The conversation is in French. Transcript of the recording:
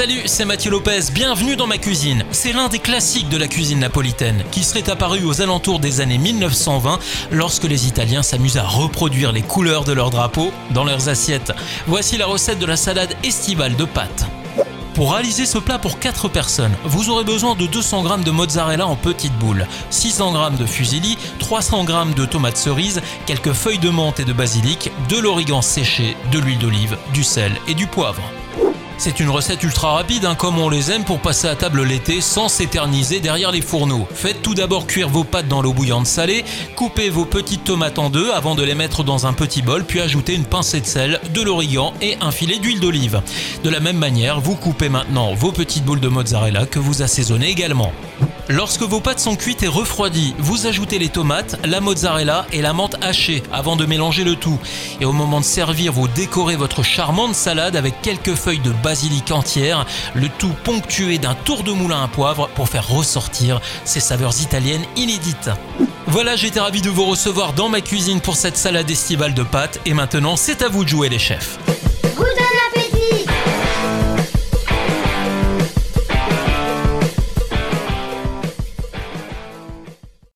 Salut, c'est Mathieu Lopez, bienvenue dans ma cuisine. C'est l'un des classiques de la cuisine napolitaine, qui serait apparu aux alentours des années 1920 lorsque les Italiens s'amusent à reproduire les couleurs de leur drapeau dans leurs assiettes. Voici la recette de la salade estivale de pâtes. Pour réaliser ce plat pour 4 personnes, vous aurez besoin de 200 g de mozzarella en petites boules, 600 g de fusilli, 300 g de tomates cerises, quelques feuilles de menthe et de basilic, de l'origan séché, de l'huile d'olive, du sel et du poivre. C'est une recette ultra rapide, hein, comme on les aime pour passer à table l'été sans s'éterniser derrière les fourneaux. Faites tout d'abord cuire vos pâtes dans l'eau bouillante salée, coupez vos petites tomates en deux avant de les mettre dans un petit bol, puis ajoutez une pincée de sel, de l'origan et un filet d'huile d'olive. De la même manière, vous coupez maintenant vos petites boules de mozzarella que vous assaisonnez également. Lorsque vos pâtes sont cuites et refroidies, vous ajoutez les tomates, la mozzarella et la menthe hachée avant de mélanger le tout. Et au moment de servir, vous décorez votre charmante salade avec quelques feuilles de basilic entières, le tout ponctué d'un tour de moulin à poivre pour faire ressortir ces saveurs italiennes inédites. Voilà, j'étais ravi de vous recevoir dans ma cuisine pour cette salade estivale de pâtes et maintenant c'est à vous de jouer les chefs.